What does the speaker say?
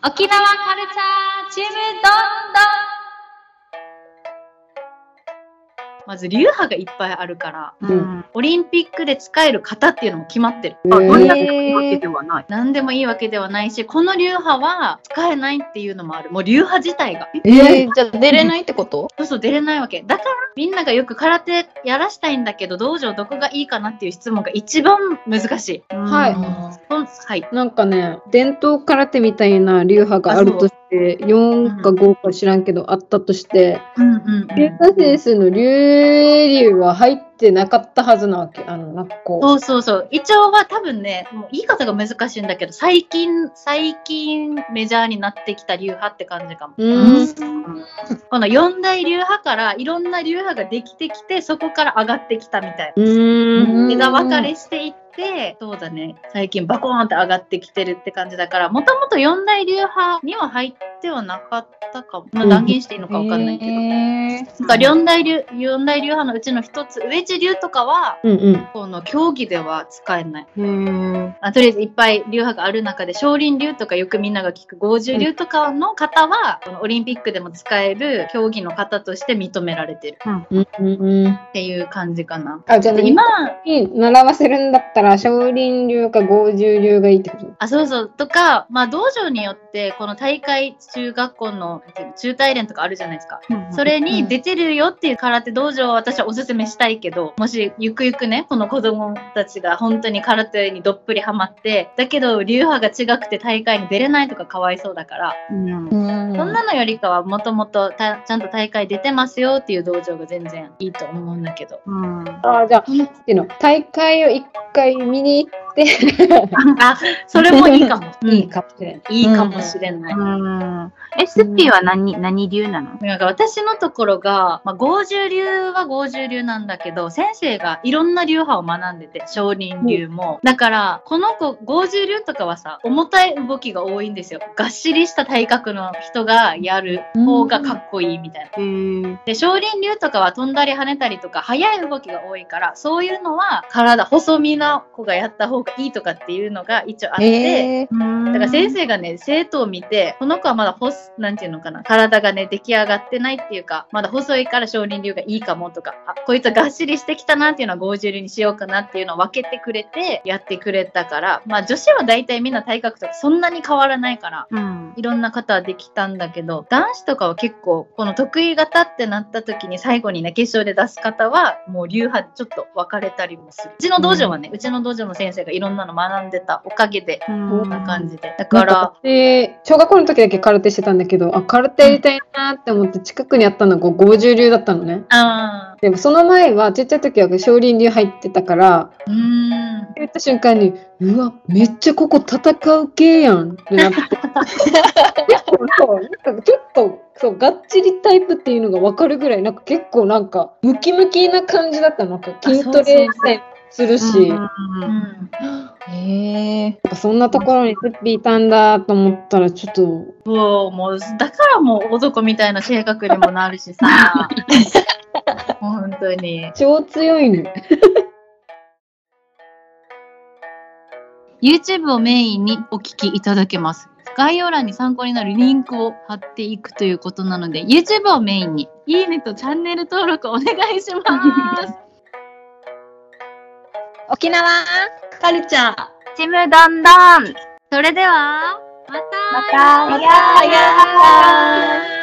沖縄カルチャーチームどんどん。まず流派がいっぱいあるから、うんオリンピックで使える型っていうのも決まってる。あ、どんなへーわけではない。何でもいいわけではないし、この流派は使えないっていうのもある。もう流派自体が。えー、じゃあ出れないってこと？そうそう出れないわけ。だからみんながよく空手やらしたいんだけど、道場どこがいいかなっていう質問が一番難しい。はいはい。なんかね、伝統空手みたいな流派があるとして、4か5か知らんけど、あったとして、うんうん龍太先生の龍流は入ってなかったはずなわけ。あの、なんかこそうそうそう。一応は多分ね、もう言い方が難しいんだけど、最近、最近メジャーになってきた流派って感じかも。う。うーん。この四大流派からいろんな流派ができてきて、そこから上がってきたみたいな。うーん。枝分かれしていって、そうだね、最近バコーンって上がってきてるって感じだから、もともと四大流派には入ってはなかったかも。まあ、断言していいのかわかんないけど。へなんか四大流、四大流派のうちの一つ、上地流とかは、ーうんうん。この競技では使えない。へーあとりあえずいっぱい流派がある中で少林流とかよくみんなが聞く五十流とかの方は、このオリンピックでも使える競技の方として認められてるうんうんうん。っていう感じかな。あ、じゃあで今習わせるんだったら、少林流か五十流がいいってこと？あそうそうとか、まあ、道場によってこの大会中学校のの中大連とかあるじゃないですか。それに出てるよっていう空手道場を私はおすすめしたいけど、もしゆくゆくね、この子供たちが本当に空手にどっぷりハマって、だけど流派が違くて大会に出れないとかかわいそうだから、うん。うんそんなのよりかはもともとちゃんと大会出てますよっていう道場が全然いいと思うんだけど。うんあ、じゃあ、っていうの、大会を一回見に行って、あ、それもいいかも。うんいいかもしれない。いいかもしれない。うんえ、スッピーは何、何流なの？なんか私のところが、まあ、五十流は五十流なんだけど、先生がいろんな流派を学んでて、少林流も。だから、この子、五十流とかはさ、重たい動きが多いんですよ。がっしりした体格の人がやる方がかっこいいみたいな。で、少林流とかは飛んだり跳ねたりとか、速い動きが多いから、そういうのは体細身な子がやった方がいいとかっていうのが一応あって、えだから先生がね、生徒を見て、この子はまだ細、なんていうのかな、体がね、出来上がってないっていうか、まだ細いから少林流がいいかもとか、あ、こいつはがっしりしてきたなっていうのは五十流にしようかなっていうのを分けてくれて、やってくれたから、まあ女子は大体みんな体格とかそんなに変わらないから、うん。いろんな方はできたんだけど、男子とかは結構、この得意型ってなった時に最後にね、決勝で出す方は、もう流派でちょっと分かれたりもする。うちの道場はね、うちの道場の先生がいろんなの学んでたおかげで、こんな感じで。だか、ら小学校の時だけ空手してたんだけど、あ、空手やりたいなって思って近くにあったのが50流だったのね。あでもその前は、ちっちゃい時は少林流入ってたから、ーうーん。言った瞬間に、うわ、めっちゃここ戦う系やんってなって。結構そう、なんかちょっと、そう、がっちりタイプっていうのがわかるぐらい、なんか結構なんか、ムキムキな感じだったの。なんか筋トレするし。へえ。そんなところにスッピーいたんだと思ったら、ちょっと、もう、もう、だからもう男みたいな性格にもなるしさ。本当に。超強いね。YouTube をメインにお聞きいただけます。概要欄に参考になるリンクを貼っていくということなので、YouTube をメインに、いいねとチャンネル登録お願いします。沖縄。カルチャー。ちむどんどん。それでは、また。また。やー。やー